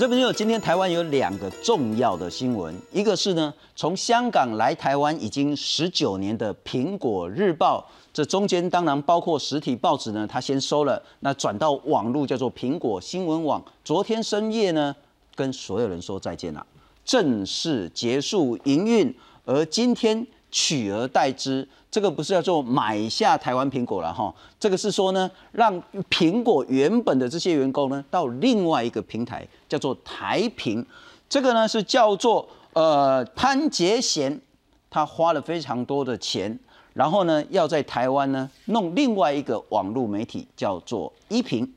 这边有今天台湾有两个重要的新闻，一个是呢，从香港来台湾已经十九年的《苹果日报》，这中间当然包括实体报纸呢，它先收了，那转到网络叫做苹果新闻网，昨天深夜呢，跟所有人说再见了，正式结束营运，而今天取而代之。这个不是叫做买下台湾苹果了哈，这个是说呢，让苹果原本的这些员工呢，到另外一个平台叫做台苹，这个呢是叫做呃潘杰贤，他花了非常多的钱，然后呢要在台湾呢弄另外一个网络媒体叫做一平，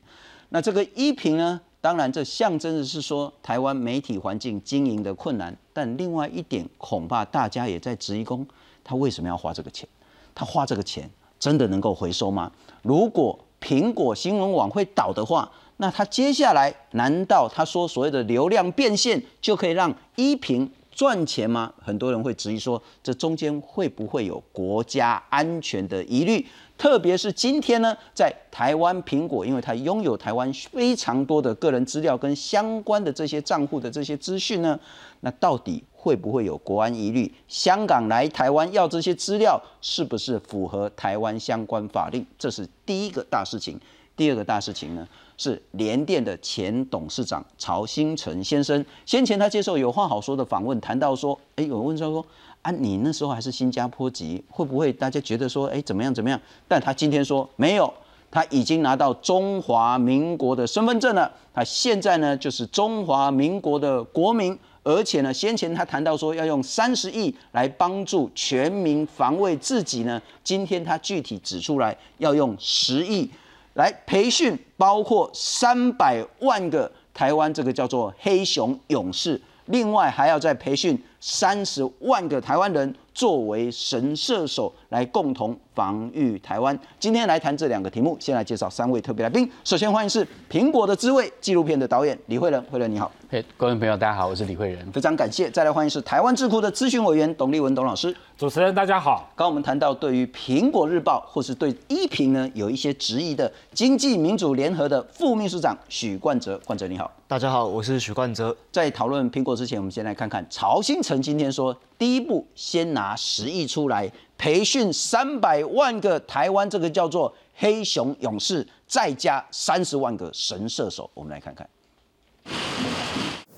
那这个一平呢，当然这象征的是说台湾媒体环境经营的困难，但另外一点恐怕大家也在质疑，公他为什么要花这个钱？他花这个钱真的能够回收吗？如果苹果新闻网会倒的话，那他接下来难道他说所谓的流量变现就可以让一平赚钱吗？很多人会质疑说，这中间会不会有国家安全的疑虑？特别是今天呢，在台湾苹果，因为它拥有台湾非常多的个人资料跟相关的这些账户的这些资讯呢，那到底？会不会有国安疑虑？香港来台湾要这些资料，是不是符合台湾相关法令？这是第一个大事情。第二个大事情呢，是联电的前董事长曹新成先生，先前他接受有话好说的访问，谈到说，哎，有人问他说，啊，你那时候还是新加坡籍，会不会大家觉得说，哎，怎么样怎么样？但他今天说没有，他已经拿到中华民国的身份证了，他现在呢就是中华民国的国民。而且呢，先前他谈到说要用三十亿来帮助全民防卫自己呢，今天他具体指出来要用十亿来培训，包括三百万个台湾这个叫做黑熊勇士，另外还要再培训三十万个台湾人作为神射手来共同防御台湾。今天来谈这两个题目，先来介绍三位特别来宾。首先欢迎是《苹果的滋味》纪录片的导演李慧仁，慧仁你好。嘿各位朋友，大家好，我是李慧仁，非常感谢。再来欢迎是台湾智库的咨询委员董立文董老师。主持人大家好。刚我们谈到对于苹果日报或是对一评呢有一些质疑的经济民主联合的副秘书长许冠哲，冠哲你好。大家好，我是许冠哲。在讨论苹果之前，我们先来看看曹新成今天说，第一步先拿十亿出来培训三百万个台湾这个叫做黑熊勇士，再加三十万个神射手。我们来看看。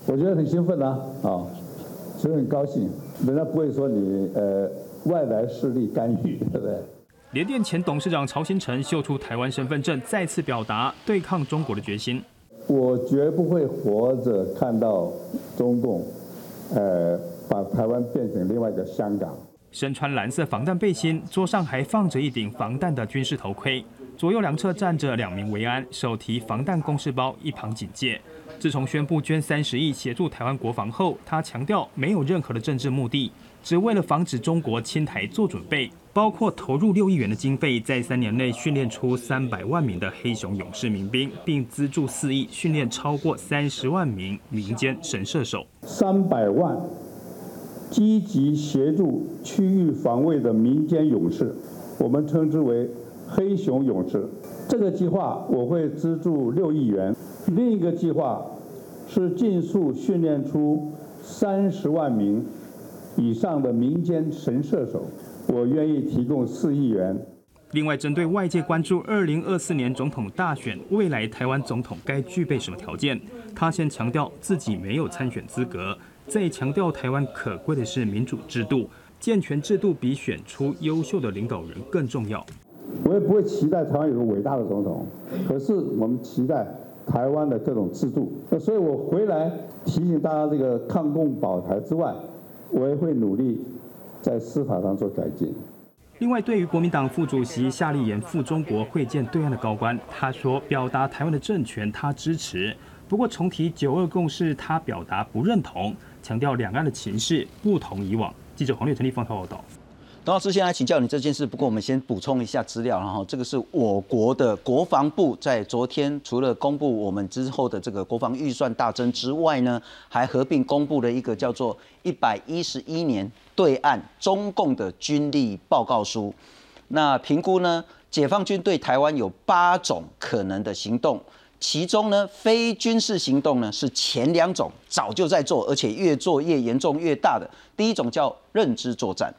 我觉得很兴奋啊，啊，所以很高兴。人家不会说你呃外来势力干预，对不对？联电前董事长曹新成秀出台湾身份证，再次表达对抗中国的决心。我绝不会活着看到中共，呃，把台湾变成另外一个香港。身穿蓝色防弹背心，桌上还放着一顶防弹的军事头盔，左右两侧站着两名维安，手提防弹公事包，一旁警戒。自从宣布捐三十亿协助台湾国防后，他强调没有任何的政治目的，只为了防止中国侵台做准备，包括投入六亿元的经费，在三年内训练出三百万名的黑熊勇士民兵，并资助四亿训练超过三十万名民间神射手。三百万积极协助区域防卫的民间勇士，我们称之为黑熊勇士。这个计划我会资助六亿元。另一个计划是尽速训练出三十万名以上的民间神射手，我愿意提供四亿元。另外，针对外界关注二零二四年总统大选，未来台湾总统该具备什么条件，他先强调自己没有参选资格，再强调台湾可贵的是民主制度，健全制度比选出优秀的领导人更重要。我也不会期待台湾有个伟大的总统，可是我们期待。台湾的各种制度，那所以我回来提醒大家，这个抗共保台之外，我也会努力在司法上做改进。另外，对于国民党副主席夏立言赴中国会见对岸的高官，他说表达台湾的政权他支持，不过重提九二共识他表达不认同，强调两岸的情势不同以往。记者黄立成立访报道。董老师，先来请教你这件事。不过我们先补充一下资料，然后这个是我国的国防部在昨天除了公布我们之后的这个国防预算大增之外呢，还合并公布了一个叫做一百一十一年对岸中共的军力报告书。那评估呢，解放军对台湾有八种可能的行动。其中呢，非军事行动呢是前两种早就在做，而且越做越严重越大的。第一种叫认知作战，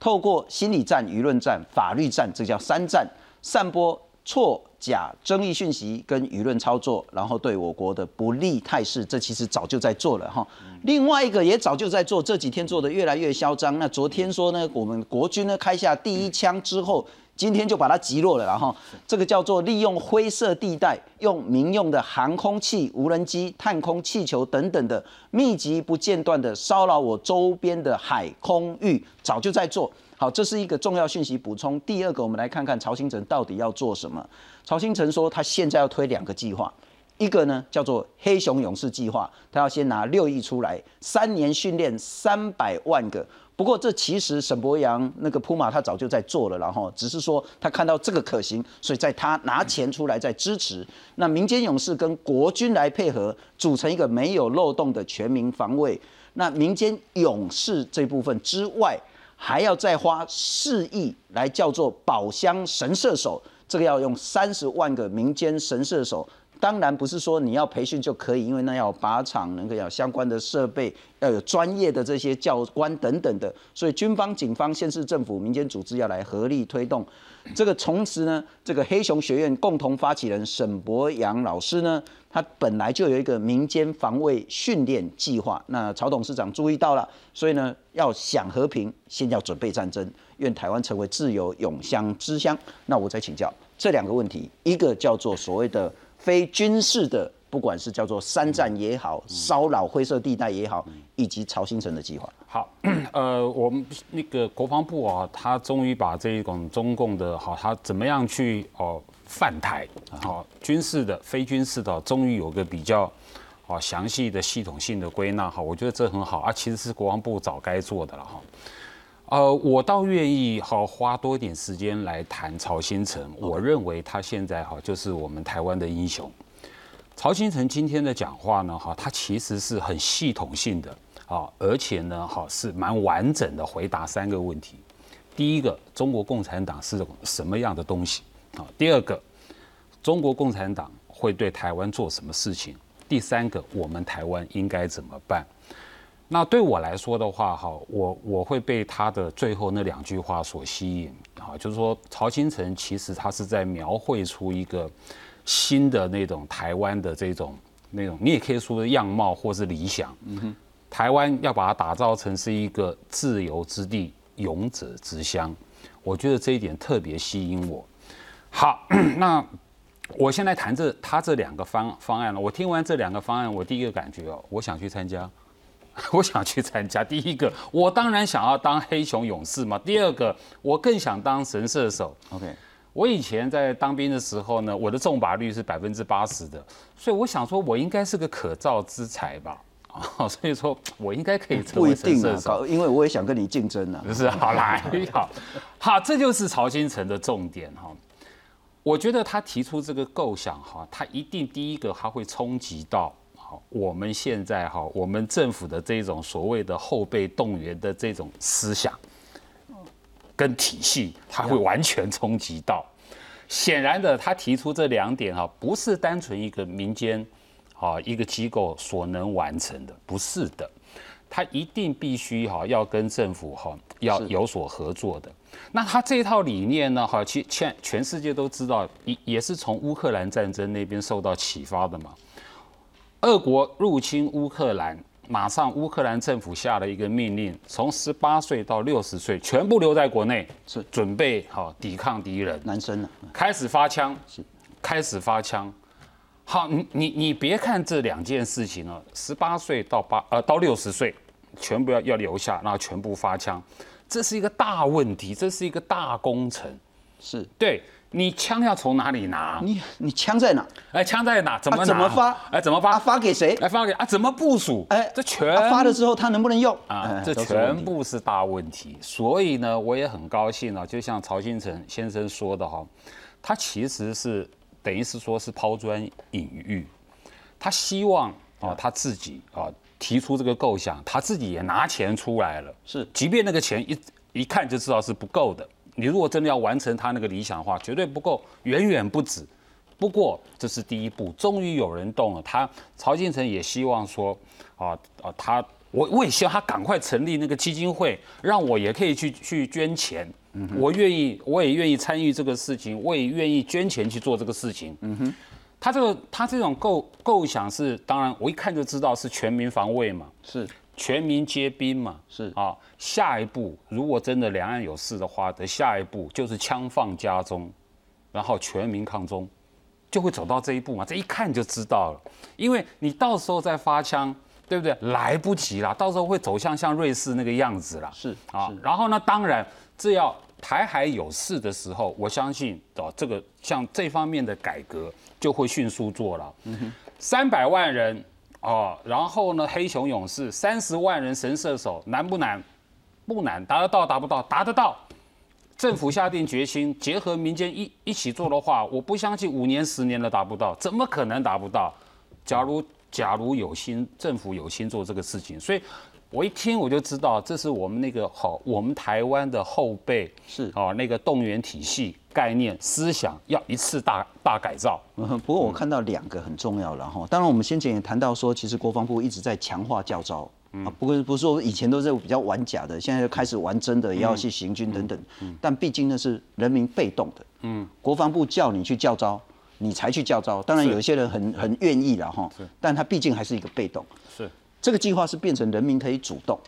透过心理战、舆论战、法律战，这叫三战，散播错假争议讯息跟舆论操作，然后对我国的不利态势，这其实早就在做了哈。另外一个也早就在做，这几天做的越来越嚣张。那昨天说呢，我们国军呢开下第一枪之后。今天就把它击落了，然后这个叫做利用灰色地带，用民用的航空器、无人机、探空气球等等的密集不间断的骚扰我周边的海空域，早就在做好，这是一个重要讯息补充。第二个，我们来看看曹新成到底要做什么。曹新成说，他现在要推两个计划，一个呢叫做黑熊勇士计划，他要先拿六亿出来，三年训练三百万个。不过这其实沈博阳那个铺马他早就在做了，然后只是说他看到这个可行，所以在他拿钱出来在支持。那民间勇士跟国军来配合，组成一个没有漏洞的全民防卫。那民间勇士这部分之外，还要再花四亿来叫做宝箱神射手，这个要用三十万个民间神射手。当然不是说你要培训就可以，因为那要靶场，能够要相关的设备，要有专业的这些教官等等的，所以军方、警方、县市政府、民间组织要来合力推动。这个从此呢，这个黑熊学院共同发起人沈博阳老师呢，他本来就有一个民间防卫训练计划。那曹董事长注意到了，所以呢，要想和平，先要准备战争。愿台湾成为自由永乡之乡。那我再请教这两个问题，一个叫做所谓的。非军事的，不管是叫做三战也好，骚扰灰色地带也好，以及曹新城的计划。好，呃，我们那个国防部啊，他终于把这一种中共的，好，他怎么样去哦犯台，好，军事的、非军事的，终于有个比较好详细的系统性的归纳。哈，我觉得这很好啊，其实是国防部早该做的了哈。呃，我倒愿意好花多一点时间来谈曹新成。我认为他现在哈就是我们台湾的英雄。曹新成今天的讲话呢，哈，他其实是很系统性的啊，而且呢，哈是蛮完整的回答三个问题。第一个，中国共产党是什么样的东西啊？第二个，中国共产党会对台湾做什么事情？第三个，我们台湾应该怎么办？那对我来说的话，哈，我我会被他的最后那两句话所吸引，哈，就是说曹新成其实他是在描绘出一个新的那种台湾的这种那种，你也可以说样貌或是理想，嗯哼，台湾要把它打造成是一个自由之地、勇者之乡，我觉得这一点特别吸引我。好，那我现在谈这他这两个方方案了，我听完这两个方案，我第一个感觉哦，我想去参加。我想去参加。第一个，我当然想要当黑熊勇士嘛。第二个，我更想当神射手。OK，我以前在当兵的时候呢，我的中靶率是百分之八十的，所以我想说，我应该是个可造之才吧。啊，所以说我应该可以成为神射手，因为我也想跟你竞争呢。是，好来，好，好，这就是曹新成的重点哈。我觉得他提出这个构想哈，他一定第一个他会冲击到。我们现在哈，我们政府的这种所谓的后备动员的这种思想跟体系，它会完全冲击到。显然的，他提出这两点哈，不是单纯一个民间啊一个机构所能完成的，不是的，他一定必须哈要跟政府哈要有所合作的。那他这套理念呢哈，其全全世界都知道，也也是从乌克兰战争那边受到启发的嘛。俄国入侵乌克兰，马上乌克兰政府下了一个命令，从十八岁到六十岁全部留在国内，是准备好抵抗敌人。男生呢？开始发枪，是开始发枪。好，你你你别看这两件事情哦，十八岁到八呃到六十岁，全部要要留下，然后全部发枪，这是一个大问题，这是一个大工程。是对。你枪要从哪里拿？你你枪在哪？哎，枪在哪？怎么怎么发？哎，怎么发？发给谁？哎，发给啊？怎么部署？哎，这全发了之后，他能不能用？啊，这全部是大问题。所以呢，我也很高兴啊，就像曹新成先生说的哈，他其实是等于是说是抛砖引玉，他希望啊他自己啊提出这个构想，他自己也拿钱出来了。是，即便那个钱一一看就知道是不够的。你如果真的要完成他那个理想的话，绝对不够，远远不止。不过这是第一步，终于有人动了。他曹金城也希望说，啊啊，他我我也希望他赶快成立那个基金会，让我也可以去去捐钱。我愿意，我也愿意参与这个事情，我也愿意捐钱去做这个事情。嗯哼，他这个他这种构构想是，当然我一看就知道是全民防卫嘛，是全民皆兵嘛，是啊。下一步如果真的两岸有事的话，的下一步就是枪放家中，然后全民抗中，就会走到这一步嘛。这一看就知道了，因为你到时候再发枪，对不对？来不及了，到时候会走向像瑞士那个样子了。是啊，然后呢，当然这要。台海有事的时候，我相信哦，这个像这方面的改革就会迅速做了。三百万人哦，然后呢，黑熊勇士三十万人神射手难不难？不难，达得到达不到？达得到。政府下定决心，结合民间一一起做的话，我不相信五年十年都达不到，怎么可能达不到？假如假如有心，政府有心做这个事情，所以。我一听我就知道，这是我们那个好，我们台湾的后辈是哦，那个动员体系概念思想要一次大大改造。嗯，不过我看到两个很重要了哈。当然，我们先前也谈到说，其实国防部一直在强化教招啊，不过不是说以前都是比较玩假的，现在就开始玩真的，也要去行军等等。但毕竟那是人民被动的，嗯，国防部叫你去教招，你才去教招。当然有一些人很很愿意了哈，但他毕竟还是一个被动。是。这个计划是变成人民可以主动，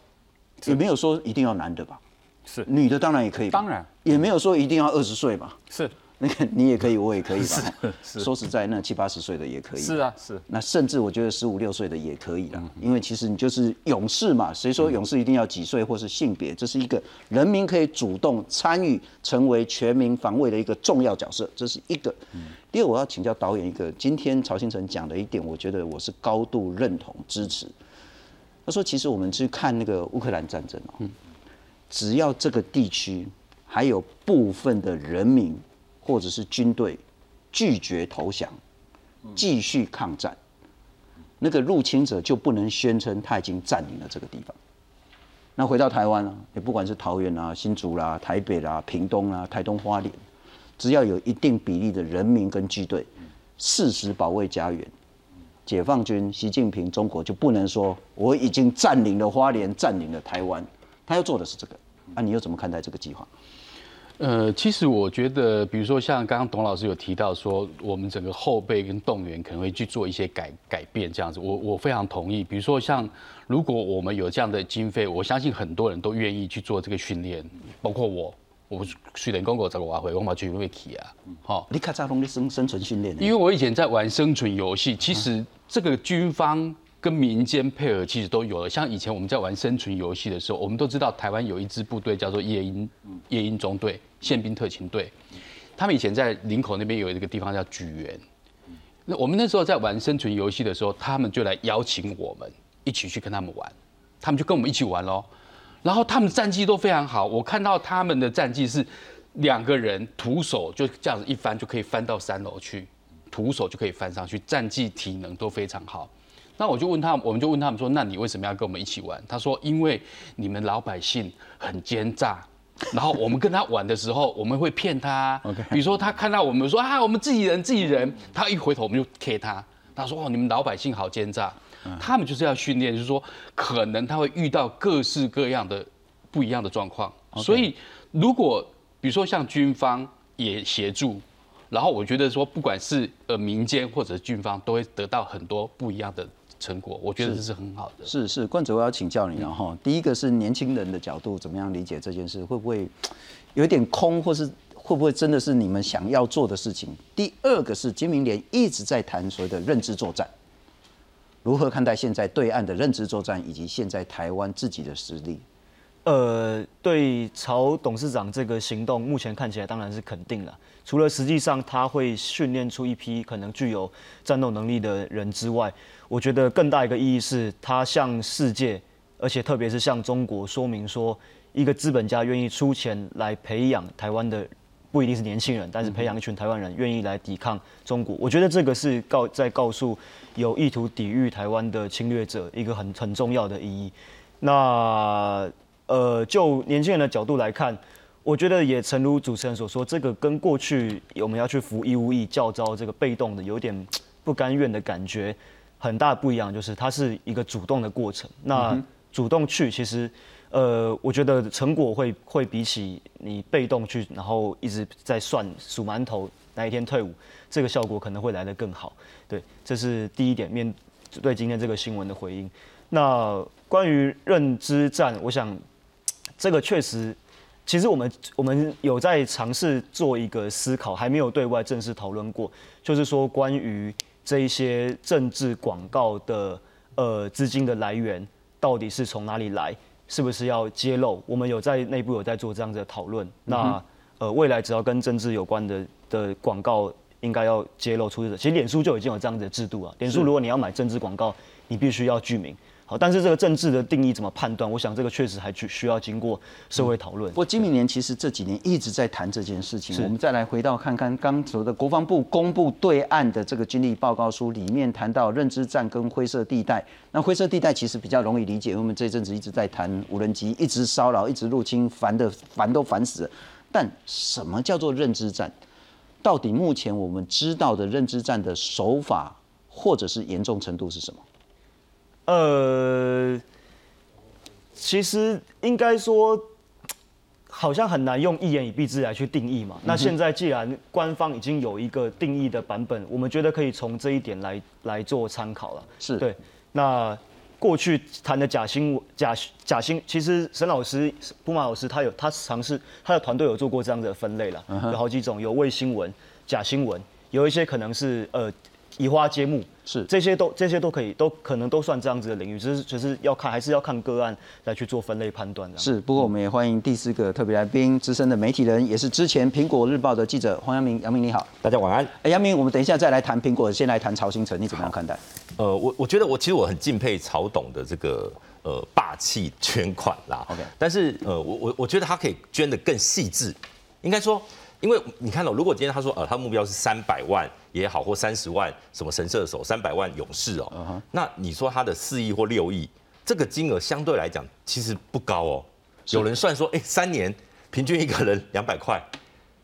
也没有说一定要男的吧？是女的当然也可以，当然也没有说一定要二十岁吧？是 那个你也可以，我也可以吧？是说实在，那七八十岁的也可以。是啊，是那甚至我觉得十五六岁的也可以了，因为其实你就是勇士嘛。谁说勇士一定要几岁或是性别？这是一个人民可以主动参与，成为全民防卫的一个重要角色，这是一个。第二，我要请教导演一个，今天曹新成讲的一点，我觉得我是高度认同支持。他说：“其实我们去看那个乌克兰战争哦，只要这个地区还有部分的人民或者是军队拒绝投降，继续抗战，那个入侵者就不能宣称他已经占领了这个地方。那回到台湾啊，也不管是桃园啊、新竹啦、台北啦、屏东啦、台东花莲，只要有一定比例的人民跟军队誓死保卫家园。”解放军、习近平、中国就不能说我已经占领了花莲，占领了台湾，他要做的是这个。啊，你又怎么看待这个计划？呃，其实我觉得，比如说像刚刚董老师有提到说，我们整个后备跟动员可能会去做一些改改变，这样子，我我非常同意。比如说像如果我们有这样的经费，我相信很多人都愿意去做这个训练，包括我。我虽然讲过这个话回，我嘛绝对去啊。好，你卡扎龙的生生存训练。因为我以前在玩生存游戏，其实这个军方跟民间配合其实都有了。像以前我们在玩生存游戏的时候，我们都知道台湾有一支部队叫做夜鹰夜鹰中队宪兵特勤队，他们以前在林口那边有一个地方叫举园。那我们那时候在玩生存游戏的时候，他们就来邀请我们一起去跟他们玩，他们就跟我们一起玩喽。然后他们战绩都非常好，我看到他们的战绩是两个人徒手就这样子一翻就可以翻到三楼去，徒手就可以翻上去，战绩体能都非常好。那我就问他，我们就问他们说，那你为什么要跟我们一起玩？他说，因为你们老百姓很奸诈，然后我们跟他玩的时候，我们会骗他。比如说他看到我们说啊，我们自己人自己人，他一回头我们就 K 他，他说哦，你们老百姓好奸诈。他们就是要训练，就是说，可能他会遇到各式各样的不一样的状况，所以如果比如说像军方也协助，然后我觉得说，不管是呃民间或者军方，都会得到很多不一样的成果，我觉得这是很好的。是是，冠哲，我要请教你了哈。第一个是年轻人的角度，怎么样理解这件事？会不会有点空，或是会不会真的是你们想要做的事情？第二个是金明联一直在谈所谓的认知作战。如何看待现在对岸的认知作战，以及现在台湾自己的实力？呃，对曹董事长这个行动，目前看起来当然是肯定了。除了实际上他会训练出一批可能具有战斗能力的人之外，我觉得更大一个意义是，他向世界，而且特别是向中国说明说，一个资本家愿意出钱来培养台湾的。不一定是年轻人，但是培养一群台湾人愿意来抵抗中国，我觉得这个是告在告诉有意图抵御台湾的侵略者一个很很重要的意义。那呃，就年轻人的角度来看，我觉得也诚如主持人所说，这个跟过去我们要去服义务役教招这个被动的有点不甘愿的感觉，很大不一样，就是它是一个主动的过程。那主动去，其实，呃，我觉得成果会会比起你被动去，然后一直在算数馒头哪一天退伍，这个效果可能会来得更好。对，这是第一点面对今天这个新闻的回应。那关于认知战，我想这个确实。其实我们我们有在尝试做一个思考，还没有对外正式讨论过，就是说关于这一些政治广告的呃资金的来源到底是从哪里来，是不是要揭露？我们有在内部有在做这样子的讨论。那呃未来只要跟政治有关的的广告，应该要揭露出的。其实脸书就已经有这样的制度啊。脸书如果你要买政治广告，你必须要具名。好，但是这个政治的定义怎么判断？我想这个确实还需需要经过社会讨论。不过金明年其实这几年一直在谈这件事情。我们再来回到看看刚才的国防部公布对岸的这个军力报告书里面谈到认知战跟灰色地带。那灰色地带其实比较容易理解，因为我们这阵子一直在谈无人机一直骚扰、一直入侵，烦的烦都烦死了。但什么叫做认知战？到底目前我们知道的认知战的手法或者是严重程度是什么？呃，其实应该说，好像很难用一言以蔽之来去定义嘛。那现在既然官方已经有一个定义的版本，我们觉得可以从这一点来来做参考了。是对。那过去谈的假新闻、假假新，其实沈老师、布马老师他有他尝试，他的团队有做过这样的分类了，有好几种，有伪新闻、假新闻，有一些可能是呃。移花接木是这些都这些都可以都可能都算这样子的领域，只是只是要看还是要看个案来去做分类判断的。是，不过我们也欢迎第四个特别来宾，资深的媒体人，也是之前苹果日报的记者黄阳明。阳明你好，大家晚安。哎，阳明，我们等一下再来谈苹果，先来谈曹新成，你怎么样看待？呃，我我觉得我其实我很敬佩曹董的这个呃霸气捐款啦。OK，但是呃我我我觉得他可以捐的更细致，应该说。因为你看到，如果今天他说，呃，他目标是三百万也好，或三十万什么神射手，三百万勇士哦，那你说他的四亿或六亿，这个金额相对来讲其实不高哦。有人算说，哎，三年平均一个人两百块，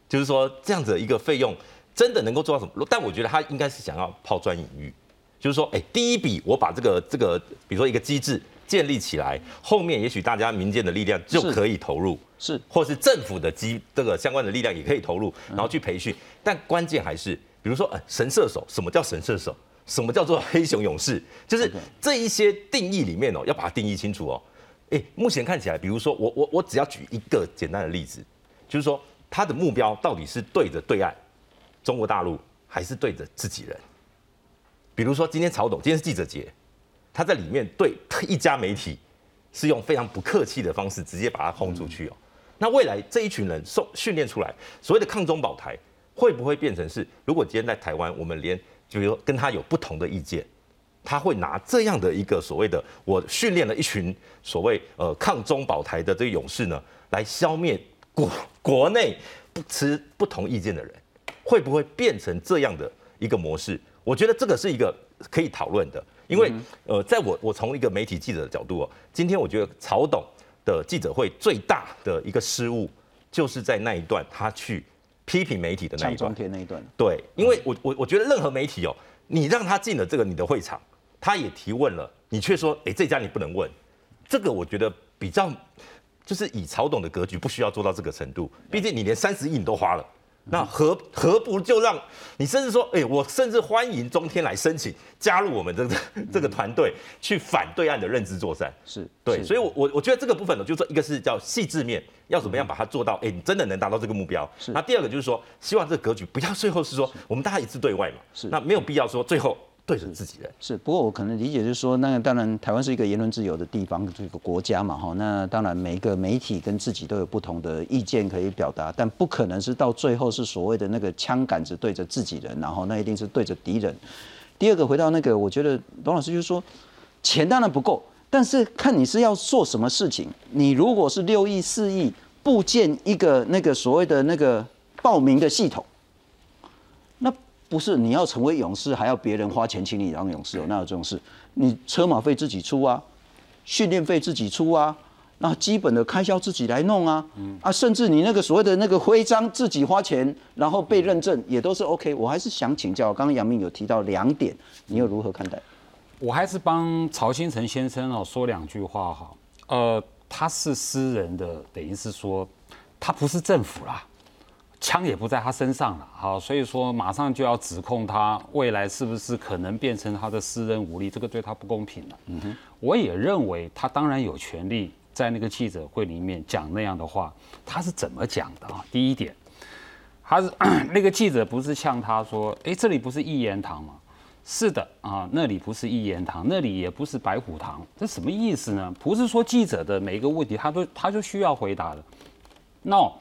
就是说这样子一个费用，真的能够做到什么？但我觉得他应该是想要抛砖引玉，就是说，哎，第一笔我把这个这个，比如说一个机制。建立起来，后面也许大家民间的力量就可以投入，是，或是政府的机这个相关的力量也可以投入，然后去培训。但关键还是，比如说，呃，神射手，什么叫神射手？什么叫做黑熊勇士？就是这一些定义里面哦，要把它定义清楚哦。哎，目前看起来，比如说我我我只要举一个简单的例子，就是说他的目标到底是对着对岸中国大陆，还是对着自己人？比如说今天曹董，今天是记者节。他在里面对一家媒体是用非常不客气的方式直接把他轰出去哦。那未来这一群人受训练出来，所谓的抗中保台会不会变成是？如果今天在台湾，我们连就比如跟他有不同的意见，他会拿这样的一个所谓的我训练了一群所谓呃抗中保台的这个勇士呢，来消灭国国内不持不同意见的人，会不会变成这样的一个模式？我觉得这个是一个可以讨论的。因为，呃，在我我从一个媒体记者的角度哦，今天我觉得曹董的记者会最大的一个失误，就是在那一段他去批评媒体的那一段。那一段。对，因为我我我觉得任何媒体哦，你让他进了这个你的会场，他也提问了，你却说，哎，这家你不能问，这个我觉得比较，就是以曹董的格局，不需要做到这个程度，毕竟你连三十亿你都花了。那何何不就让你甚至说，哎，我甚至欢迎中天来申请加入我们这个 这个团队，去反对岸的认知作战。是对，所以，我我我觉得这个部分呢，就是说，一个是叫细致面，要怎么样把它做到，哎，你真的能达到这个目标。是。那第二个就是说，希望这个格局不要最后是说，我们大家一致对外嘛。是。那没有必要说最后。对着自己人是，不过我可能理解就是说，那当然台湾是一个言论自由的地方，这个国家嘛，哈，那当然每一个媒体跟自己都有不同的意见可以表达，但不可能是到最后是所谓的那个枪杆子对着自己人，然后那一定是对着敌人。第二个回到那个，我觉得董老师就是说，钱当然不够，但是看你是要做什么事情。你如果是六亿、四亿，部建一个那个所谓的那个报名的系统。不是你要成为勇士，还要别人花钱请你当勇士哦？哪有这种事？你车马费自己出啊，训练费自己出啊，那基本的开销自己来弄啊，啊，甚至你那个所谓的那个徽章自己花钱，然后被认证也都是 OK。我还是想请教，刚刚杨明有提到两点，你又如何看待？我还是帮曹新成先生哦说两句话哈。呃，他是私人的，等于是说他不是政府啦，枪也不在他身上了，好，所以说马上就要指控他未来是不是可能变成他的私人武力，这个对他不公平了。嗯哼，我也认为他当然有权利在那个记者会里面讲那样的话，他是怎么讲的啊？第一点，他是 那个记者不是向他说，哎，这里不是一言堂吗？是的啊，那里不是一言堂，那里也不是白虎堂，这什么意思呢？不是说记者的每一个问题他都他就需要回答的。No，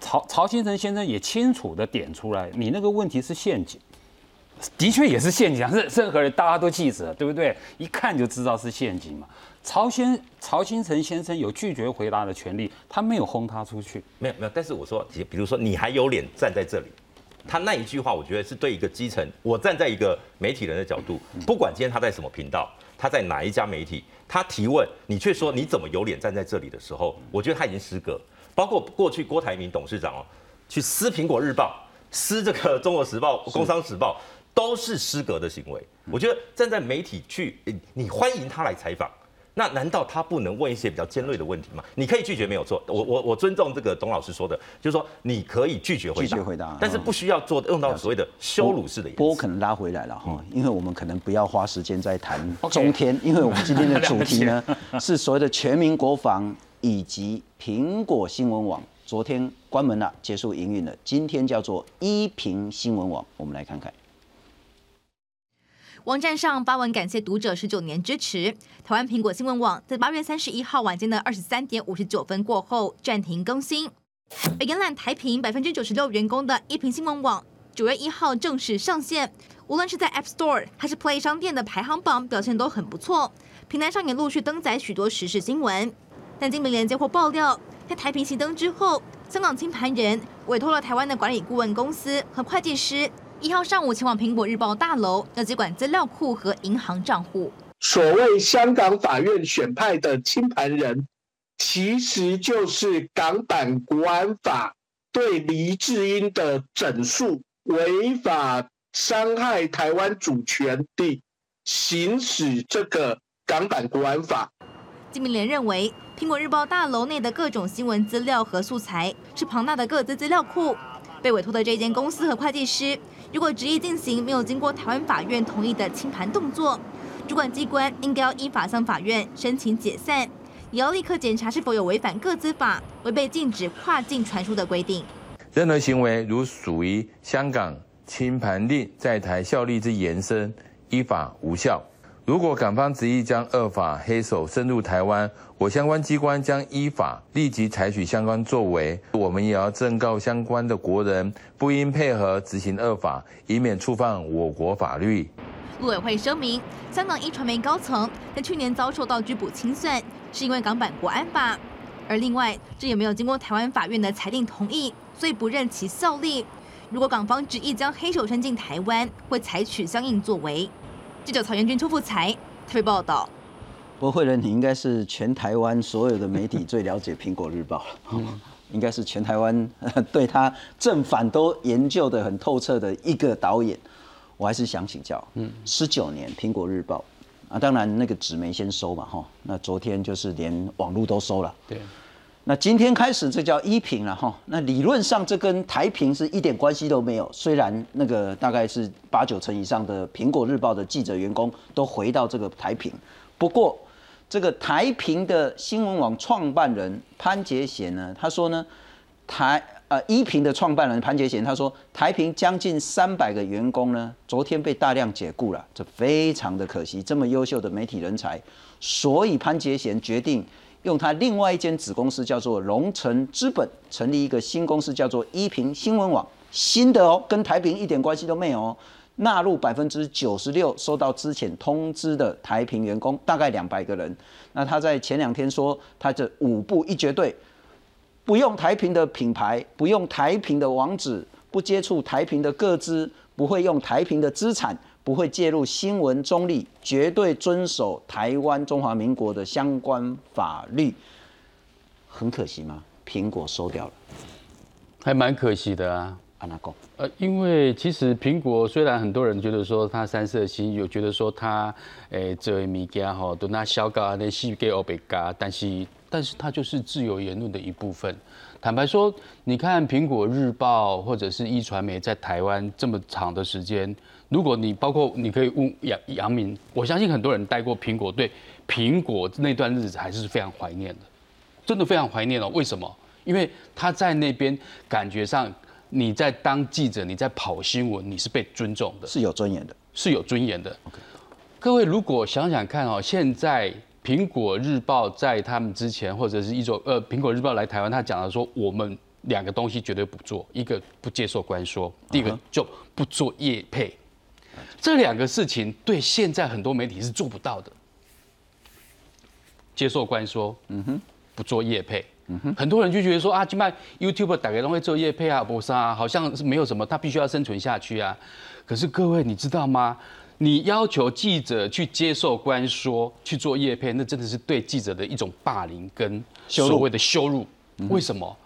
曹曹新成先生也清楚的点出来，你那个问题是陷阱，的确也是陷阱。任任何人大家都记着，对不对？一看就知道是陷阱嘛。曹先曹新成先生有拒绝回答的权利，他没有轰他出去，没有没有。但是我说，比如说你还有脸站在这里。他那一句话，我觉得是对一个基层，我站在一个媒体人的角度，不管今天他在什么频道，他在哪一家媒体，他提问，你却说你怎么有脸站在这里的时候，我觉得他已经失格。包括过去郭台铭董事长哦，去撕苹果日报、撕这个中国时报、工商时报，都是失格的行为。我觉得站在媒体去，你欢迎他来采访。那难道他不能问一些比较尖锐的问题吗？你可以拒绝没有错，我我我尊重这个董老师说的，就是说你可以拒绝回答，拒绝回答，但是不需要做用到所谓的羞辱式的。波可能拉回来了哈，因为我们可能不要花时间在谈中天，因为我们今天的 主题呢是所谓的全民国防以及苹果新闻网，昨天关门了，结束营运了，今天叫做一屏新闻网，我们来看看。网站上发文感谢读者十九年支持。台湾苹果新闻网在八月三十一号晚间的二十三点五十九分过后暂停更新。而延揽台屏百分之九十六员工的一屏新闻网，九月一号正式上线。无论是在 App Store 还是 Play 商店的排行榜表现都很不错，平台上也陆续登载许多时事新闻。但今明连接获爆料，在台平熄灯之后，香港清盘人委托了台湾的管理顾问公司和会计师。一号上午前往苹果日报大楼，要接管资料库和银行账户。所谓香港法院选派的清盘人，其实就是港版国安法对黎智英的整数，违法伤害台湾主权地，行使这个港版国安法。金明莲认为，苹果日报大楼内的各种新闻资料和素材是庞大的各自资料库，被委托的这间公司和会计师。如果执意进行没有经过台湾法院同意的清盘动作，主管机关应该要依法向法院申请解散，也要立刻检查是否有违反各资法、违背禁止跨境传输的规定。任何行为如属于香港清盘令在台效力之延伸，依法无效。如果港方执意将恶法黑手深入台湾，我相关机关将依法立即采取相关作为。我们也要正告相关的国人，不应配合执行恶法，以免触犯我国法律。陆委会声明，香港一传媒高层在去年遭受到拘捕清算，是因为港版国安法。而另外，这也没有经过台湾法院的裁定同意，所以不认其效力。如果港方执意将黑手伸进台湾，会采取相应作为。记者曹元军、邱富才特别报道。不会了，你应该是全台湾所有的媒体最了解《苹果日报》了，应该是全台湾对他正反都研究的很透彻的一个导演。我还是想请教，嗯，十九年《苹果日报》啊，当然那个纸媒先收嘛，哈，那昨天就是连网络都收了，对。那今天开始，这叫一平了哈。那理论上，这跟台平是一点关系都没有。虽然那个大概是八九成以上的苹果日报的记者员工都回到这个台平，不过这个台平的新闻网创办人潘杰贤呢，他说呢，台呃一平的创办人潘杰贤他说，台平将近三百个员工呢，昨天被大量解雇了，这非常的可惜，这么优秀的媒体人才，所以潘杰贤决定。用他另外一间子公司叫做龙城资本，成立一个新公司叫做一平新闻网，新的哦，跟台平一点关系都没有哦。纳入百分之九十六收到之前通知的台平员工，大概两百个人。那他在前两天说，他这五步一绝对，不用台平的品牌，不用台平的网址，不接触台平的各资，不会用台平的资产。不会介入新闻中立，绝对遵守台湾中华民国的相关法律。很可惜吗？苹果收掉了，还蛮可惜的啊。安娜讲，呃，因为其实苹果虽然很多人觉得说它三色星，有觉得说它诶这物件吼都拿小高那细给欧贝加，但是但是它就是自由言论的一部分。坦白说，你看苹果日报或者是一传媒在台湾这么长的时间，如果你包括你可以问杨杨明，我相信很多人待过苹果，对苹果那段日子还是非常怀念的，真的非常怀念哦。为什么？因为他在那边感觉上。你在当记者，你在跑新闻，你是被尊重的，是有尊严的，是有尊严的。各位如果想想看哦，现在苹果日报在他们之前，或者是一种呃，苹果日报来台湾，他讲了说，我们两个东西绝对不做，一个不接受关说，第一个就不做业配，这两个事情对现在很多媒体是做不到的。接受官说，嗯哼，不做业配。很多人就觉得说啊，今麦 YouTube 打开都会做业配啊，不是啊，好像是没有什么，他必须要生存下去啊。可是各位，你知道吗？你要求记者去接受官说去做业配，那真的是对记者的一种霸凌跟所谓的羞辱。为什么？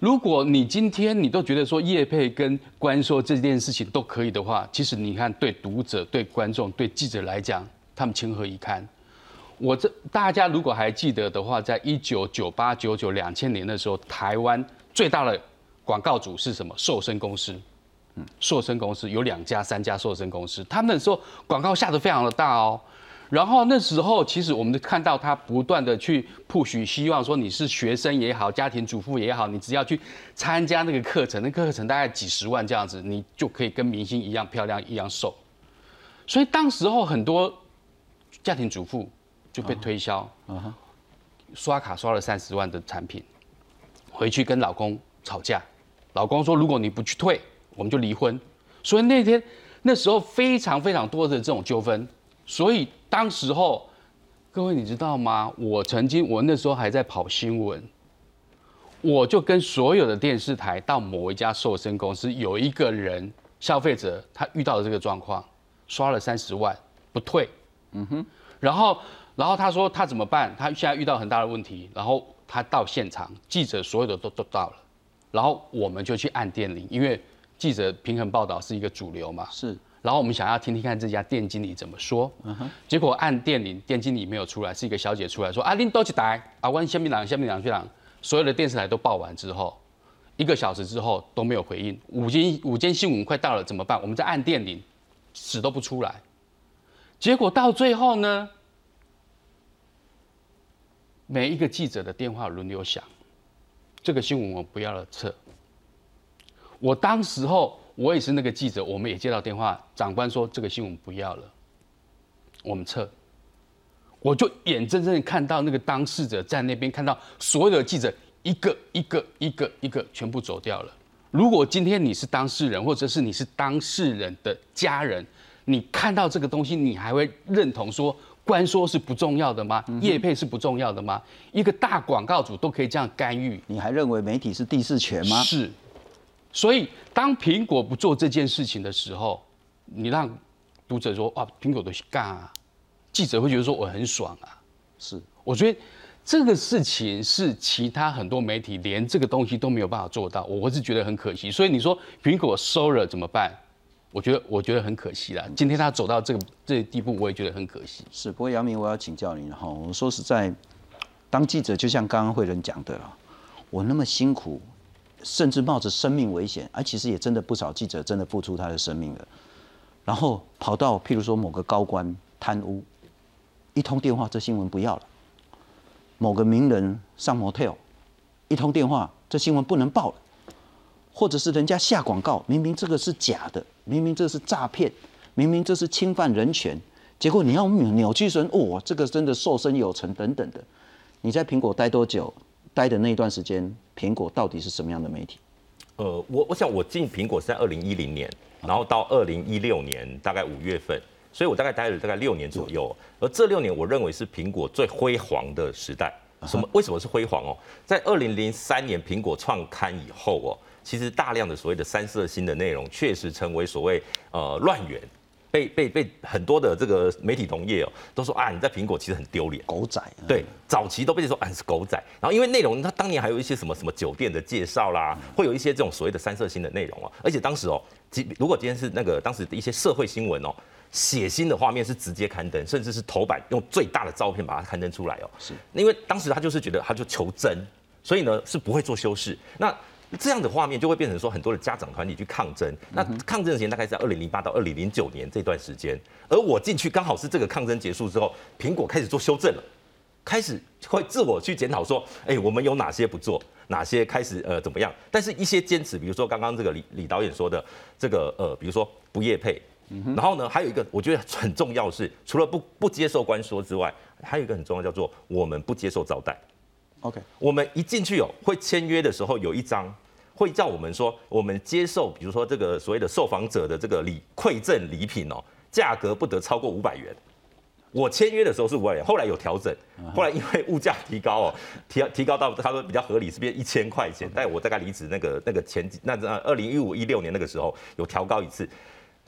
如果你今天你都觉得说叶佩跟关说这件事情都可以的话，其实你看对读者、对观众、对记者来讲，他们情何以堪？我这大家如果还记得的话，在一九九八、九九、两千年的时候，台湾最大的广告主是什么？瘦身公司。嗯，瘦身公司有两家、三家瘦身公司，他们那时候广告下的非常的大哦。然后那时候其实我们看到他不断的去 push，希望说你是学生也好，家庭主妇也好，你只要去参加那个课程，那课程大概几十万这样子，你就可以跟明星一样漂亮、一样瘦。所以当时候很多家庭主妇。就被推销，刷卡刷了三十万的产品，回去跟老公吵架，老公说如果你不去退，我们就离婚。所以那天那时候非常非常多的这种纠纷，所以当时候各位你知道吗？我曾经我那时候还在跑新闻，我就跟所有的电视台到某一家瘦身公司，有一个人消费者他遇到了这个状况，刷了三十万不退，嗯哼，然后。然后他说他怎么办？他现在遇到很大的问题。然后他到现场，记者所有的都都到了，然后我们就去按电铃，因为记者平衡报道是一个主流嘛。是。然后我们想要听听看这家店经理怎么说。结果按电铃，店经理没有出来，是一个小姐出来说：“啊，您都起来，啊，问下面两下面两去两。”所有的电视台都报完之后，一个小时之后都没有回应。午间午间新闻快到了，怎么办？我们在按电铃，死都不出来。结果到最后呢？每一个记者的电话轮流响，这个新闻我不要了撤。我当时候我也是那个记者，我们也接到电话，长官说这个新闻不要了，我们撤。我就眼睁睁看到那个当事者在那边看到所有的记者一个一个一个一个全部走掉了。如果今天你是当事人，或者是你是当事人的家人，你看到这个东西，你还会认同说？官说是不重要的吗？业配是不重要的吗？一个大广告主都可以这样干预，你还认为媒体是第四权吗？是。所以当苹果不做这件事情的时候，你让读者说啊，苹果都是干啊，记者会觉得说我很爽啊。是，我觉得这个事情是其他很多媒体连这个东西都没有办法做到，我是觉得很可惜。所以你说苹果收了怎么办？我觉得我觉得很可惜啦。今天他走到这个这地步，我也觉得很可惜。是，不过杨明，我要请教您哈。我说实在，当记者就像刚刚慧仁讲的了，我那么辛苦，甚至冒着生命危险，而其实也真的不少记者真的付出他的生命了。然后跑到譬如说某个高官贪污，一通电话这新闻不要了；某个名人上 motel，一通电话这新闻不能报了。或者是人家下广告，明明这个是假的，明明这是诈骗，明明这是侵犯人权，结果你要扭扭曲成哦，这个真的瘦身有成等等的。你在苹果待多久？待的那一段时间，苹果到底是什么样的媒体？呃，我我想我进苹果是在二零一零年，然后到二零一六年大概五月份，所以我大概待了大概六年左右。而这六年，我认为是苹果最辉煌的时代。什么？为什么是辉煌哦？在二零零三年苹果创刊以后哦。其实大量的所谓的三色星的内容，确实成为所谓呃乱源，被被被很多的这个媒体同业哦，都说啊，你在苹果其实很丢脸，狗仔。对，早期都被说啊是狗仔，然后因为内容，它当年还有一些什么什么酒店的介绍啦，会有一些这种所谓的三色星的内容哦，而且当时哦，即如果今天是那个当时的一些社会新闻哦，血腥的画面是直接刊登，甚至是头版用最大的照片把它刊登出来哦，是。因为当时他就是觉得他就求真，所以呢是不会做修饰，那。这样的画面就会变成说很多的家长团体去抗争，那抗争的时间大概在二零零八到二零零九年这段时间，而我进去刚好是这个抗争结束之后，苹果开始做修正了，开始会自我去检讨说，哎，我们有哪些不做，哪些开始呃怎么样？但是一些坚持，比如说刚刚这个李李导演说的这个呃，比如说不业配，然后呢还有一个我觉得很重要是，除了不不接受官说之外，还有一个很重要叫做我们不接受招待。OK，我们一进去哦，会签约的时候有一张会叫我们说，我们接受，比如说这个所谓的受访者的这个礼馈赠礼品哦，价格不得超过五百元。我签约的时候是五百元，后来有调整，后来因为物价提高哦，提提高到他说比较合理，是变一千块钱。但我大概离职那个那个前几那二零一五一六年那个时候有调高一次。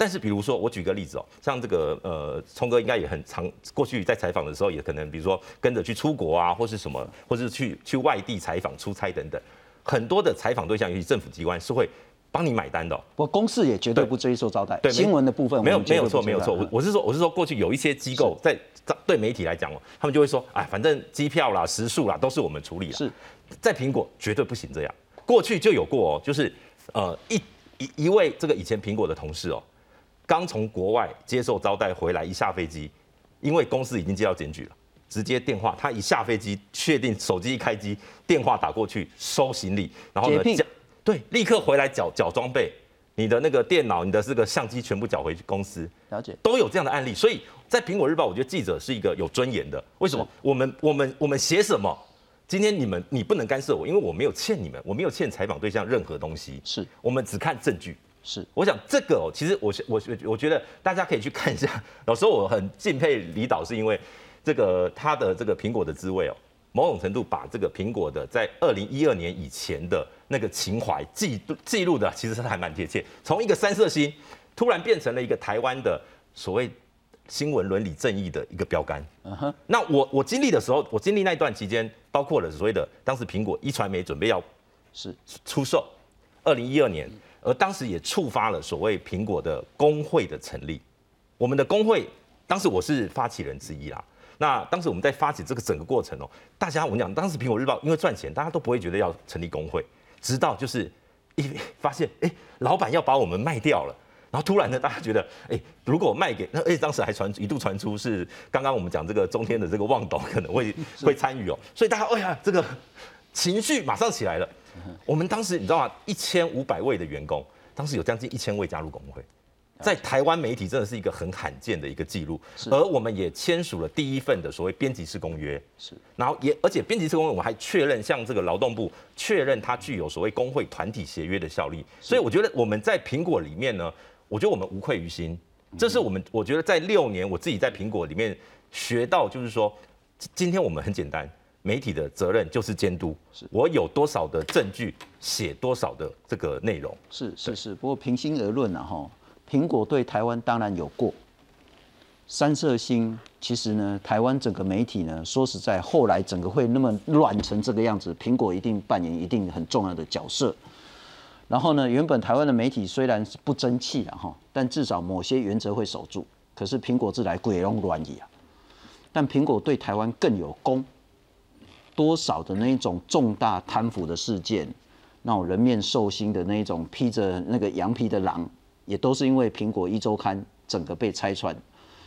但是比如说，我举个例子哦，像这个呃，聪哥应该也很常过去在采访的时候，也可能比如说跟着去出国啊，或是什么，或是去去外地采访、出差等等，很多的采访对象，尤其政府机关是会帮你买单的。我公司也绝对不接受招待。对新闻的部分没有没有错没有错。我我是说我是说过去有一些机构在对媒体来讲哦，他们就会说，哎，反正机票啦、食宿啦都是我们处理了。是在苹果绝对不行这样。过去就有过哦，就是呃一一一位这个以前苹果的同事哦。刚从国外接受招待回来，一下飞机，因为公司已经接到检举了，直接电话，他一下飞机，确定手机一开机，电话打过去收行李，然后呢，对，立刻回来缴缴装备，你的那个电脑，你的这个相机全部缴回去公司，了解，都有这样的案例，所以在苹果日报，我觉得记者是一个有尊严的，为什么？我们我们我们写什么？今天你们你不能干涉我，因为我没有欠你们，我没有欠采访对象任何东西，是。我们只看证据。是，我想这个哦，其实我我我觉得大家可以去看一下。有时候我很敬佩李导，是因为这个他的这个苹果的滋味哦，某种程度把这个苹果的在二零一二年以前的那个情怀记记录的，其实是还蛮贴切。从一个三色星，突然变成了一个台湾的所谓新闻伦理正义的一个标杆。嗯哼。那我我经历的时候，我经历那段期间，包括了所谓的当时苹果一传媒准备要是出售，二零一二年。而当时也触发了所谓苹果的工会的成立。我们的工会，当时我是发起人之一啦。那当时我们在发起这个整个过程哦，大家我们讲，当时苹果日报因为赚钱，大家都不会觉得要成立工会，直到就是一发现，哎，老板要把我们卖掉了，然后突然呢，大家觉得，哎，如果卖给那，而且当时还传一度传出是刚刚我们讲这个中天的这个旺董可能会会参与哦，所以大家哎呀，这个情绪马上起来了。我们当时你知道吗？一千五百位的员工，当时有将近一千位加入工会，在台湾媒体真的是一个很罕见的一个记录。而我们也签署了第一份的所谓编辑式公约。是，然后也而且编辑式公约我们还确认，向这个劳动部确认它具有所谓工会团体协约的效力。所以我觉得我们在苹果里面呢，我觉得我们无愧于心。这是我们我觉得在六年我自己在苹果里面学到，就是说今天我们很简单。媒体的责任就是监督，是我有多少的证据，写多少的这个内容。是是是，不过平心而论啊，哈，苹果对台湾当然有过。三色星其实呢，台湾整个媒体呢，说实在，后来整个会那么乱成这个样子，苹果一定扮演一定很重要的角色。然后呢，原本台湾的媒体虽然是不争气了，哈，但至少某些原则会守住。可是苹果自来鬼龙乱移啊，但苹果对台湾更有功。多少的那种重大贪腐的事件，那种人面兽心的那种披着那个羊皮的狼，也都是因为苹果一周刊整个被拆穿。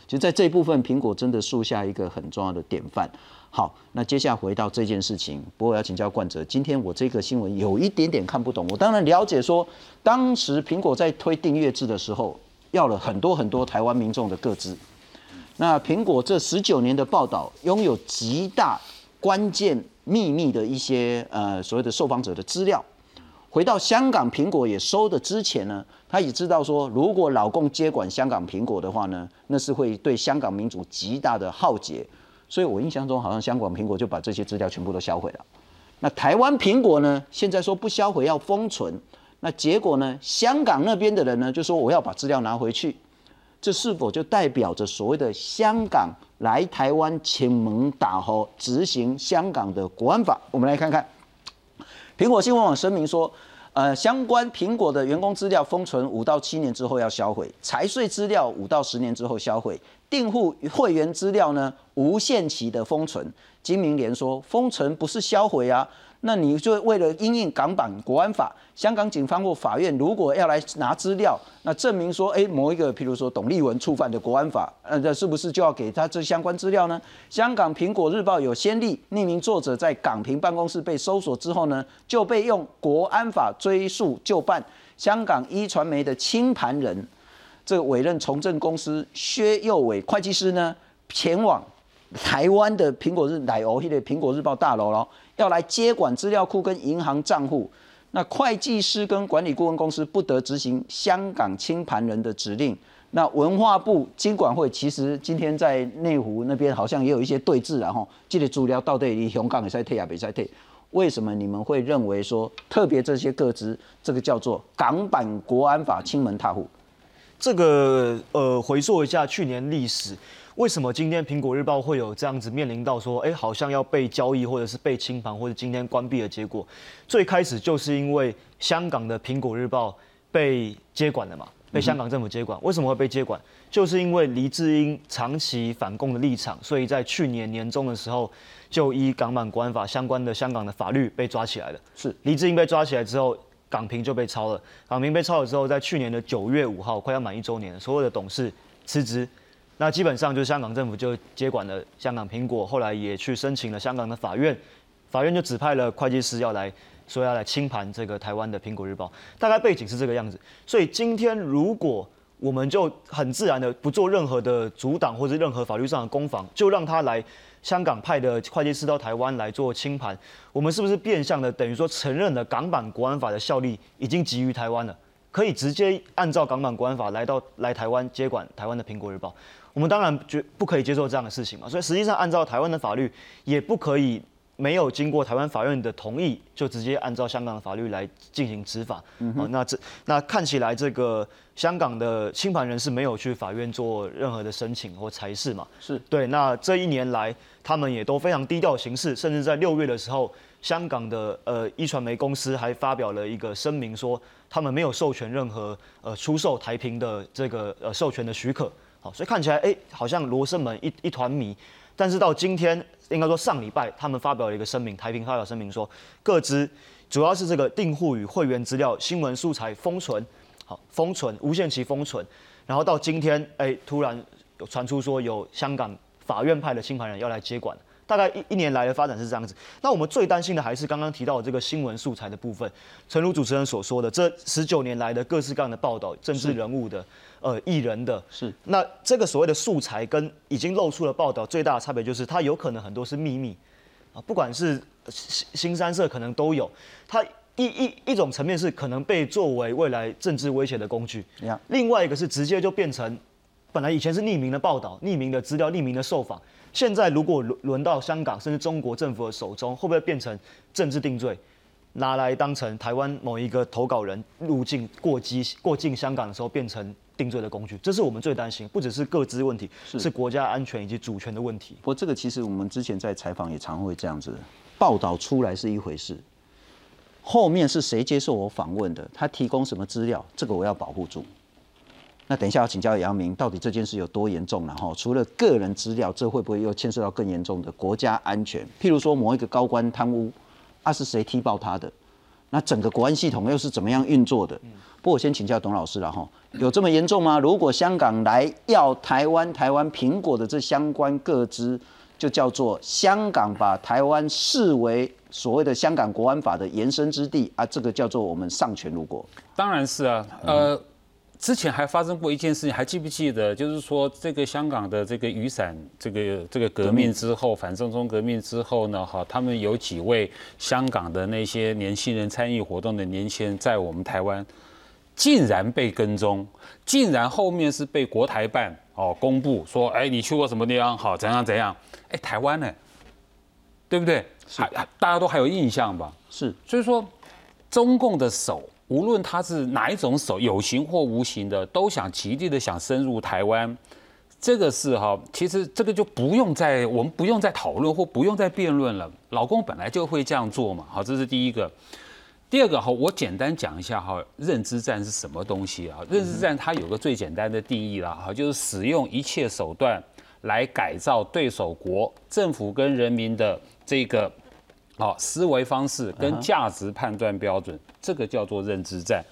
就在这部分，苹果真的树下一个很重要的典范。好，那接下回到这件事情，不过要请教冠哲，今天我这个新闻有一点点看不懂。我当然了解说，当时苹果在推订阅制的时候，要了很多很多台湾民众的个资。那苹果这十九年的报道，拥有极大。关键秘密的一些呃所谓的受访者的资料，回到香港苹果也收的之前呢，他也知道说，如果老共接管香港苹果的话呢，那是会对香港民主极大的浩劫。所以我印象中好像香港苹果就把这些资料全部都销毁了。那台湾苹果呢，现在说不销毁要封存，那结果呢，香港那边的人呢就说我要把资料拿回去。这是否就代表着所谓的香港来台湾请门打吼执行香港的国安法？我们来看看，苹果新闻网声明说。呃，相关苹果的员工资料封存五到七年之后要销毁，财税资料五到十年之后销毁，订户会员资料呢无限期的封存。金明联说，封存不是销毁啊。那你就为了因应港版国安法，香港警方或法院如果要来拿资料，那证明说，哎，某一个，譬如说董立文触犯的国安法，呃，这是不是就要给他这相关资料呢？香港苹果日报有先例，匿名作者在港屏办公室被搜索之后呢，就被用国安法追诉就办。香港一传媒的清盘人，这个委任从政公司薛佑伟会计师呢，前往台湾的苹果日乃欧系的苹果日报大楼喽。要来接管资料库跟银行账户，那会计师跟管理顾问公司不得执行香港清盘人的指令。那文化部经管会其实今天在内湖那边好像也有一些对峙，然后这些资料到底离香港也在退啊，没在退？为什么你们会认为说特别这些个资，这个叫做港版国安法清门踏户？这个呃，回溯一下去年历史。为什么今天苹果日报会有这样子面临到说，哎，好像要被交易，或者是被清盘，或者今天关闭的结果？最开始就是因为香港的苹果日报被接管了嘛，被香港政府接管。为什么会被接管？就是因为黎智英长期反共的立场，所以在去年年中的时候，就依港版国安法相关的香港的法律被抓起来了。是黎智英被抓起来之后，港平就被抄了。港平被抄了之后，在去年的九月五号，快要满一周年，所有的董事辞职。那基本上就是香港政府就接管了香港苹果，后来也去申请了香港的法院，法院就指派了会计师要来说要来清盘这个台湾的苹果日报，大概背景是这个样子。所以今天如果我们就很自然的不做任何的阻挡或者任何法律上的攻防，就让他来香港派的会计师到台湾来做清盘，我们是不是变相的等于说承认了港版国安法的效力已经集于台湾了？可以直接按照港版国安法来到来台湾接管台湾的苹果日报？我们当然绝不可以接受这样的事情嘛，所以实际上按照台湾的法律，也不可以没有经过台湾法院的同意，就直接按照香港的法律来进行执法。哦，那这那看起来这个香港的清盘人是没有去法院做任何的申请或裁示嘛？是对。那这一年来，他们也都非常低调行事，甚至在六月的时候，香港的呃一传媒公司还发表了一个声明，说他们没有授权任何呃出售台屏的这个呃授权的许可。好，所以看起来哎，好像罗生门一一团迷。但是到今天，应该说上礼拜，他们发表了一个声明，台平发表声明说，各自主要是这个订户与会员资料新闻素材封存，好封存无限期封存。然后到今天，哎，突然有传出说有香港法院派的清盘人要来接管。大概一一年来的发展是这样子。那我们最担心的还是刚刚提到的这个新闻素材的部分。诚如主持人所说的，这十九年来的各式各样的报道，政治人物的。呃，艺人的。是。那这个所谓的素材跟已经露出了报道最大的差别就是，它有可能很多是秘密。啊，不管是新新三社可能都有，它一一一种层面是可能被作为未来政治威胁的工具，另外一个是直接就变成本来以前是匿名的报道、匿名的资料、匿名的受访，现在如果轮轮到香港甚至中国政府的手中，会不会变成政治定罪？拿来当成台湾某一个投稿人入境过机过境香港的时候变成定罪的工具，这是我们最担心，不只是各自问题，是国家安全以及主权的问题。不过这个其实我们之前在采访也常会这样子，报道出来是一回事，后面是谁接受我访问的，他提供什么资料，这个我要保护住。那等一下要请教杨明，到底这件事有多严重？然后除了个人资料，这会不会又牵涉到更严重的国家安全？譬如说某一个高官贪污。他是谁踢爆他的？那整个国安系统又是怎么样运作的？不过我先请教董老师了哈，有这么严重吗？如果香港来要台湾台湾苹果的这相关各资，就叫做香港把台湾视为所谓的香港国安法的延伸之地啊，这个叫做我们上权如果？当然是啊，呃。之前还发生过一件事情，还记不记得？就是说，这个香港的这个雨伞，这个这个革命之后，反送中革命之后呢，哈，他们有几位香港的那些年轻人参与活动的年轻人，在我们台湾竟然被跟踪，竟然后面是被国台办哦公布说，哎，你去过什么地方？好，怎样怎样？哎，台湾呢？对不对？还大家都还有印象吧？是，所以说，中共的手。无论他是哪一种手，有形或无形的，都想极力的想深入台湾。这个是哈，其实这个就不用再我们不用再讨论或不用再辩论了。老公本来就会这样做嘛，好，这是第一个。第二个哈，我简单讲一下哈，认知战是什么东西啊？认知战它有个最简单的定义啦，哈，就是使用一切手段来改造对手国政府跟人民的这个啊思维方式跟价值判断标准，这个叫做认知战。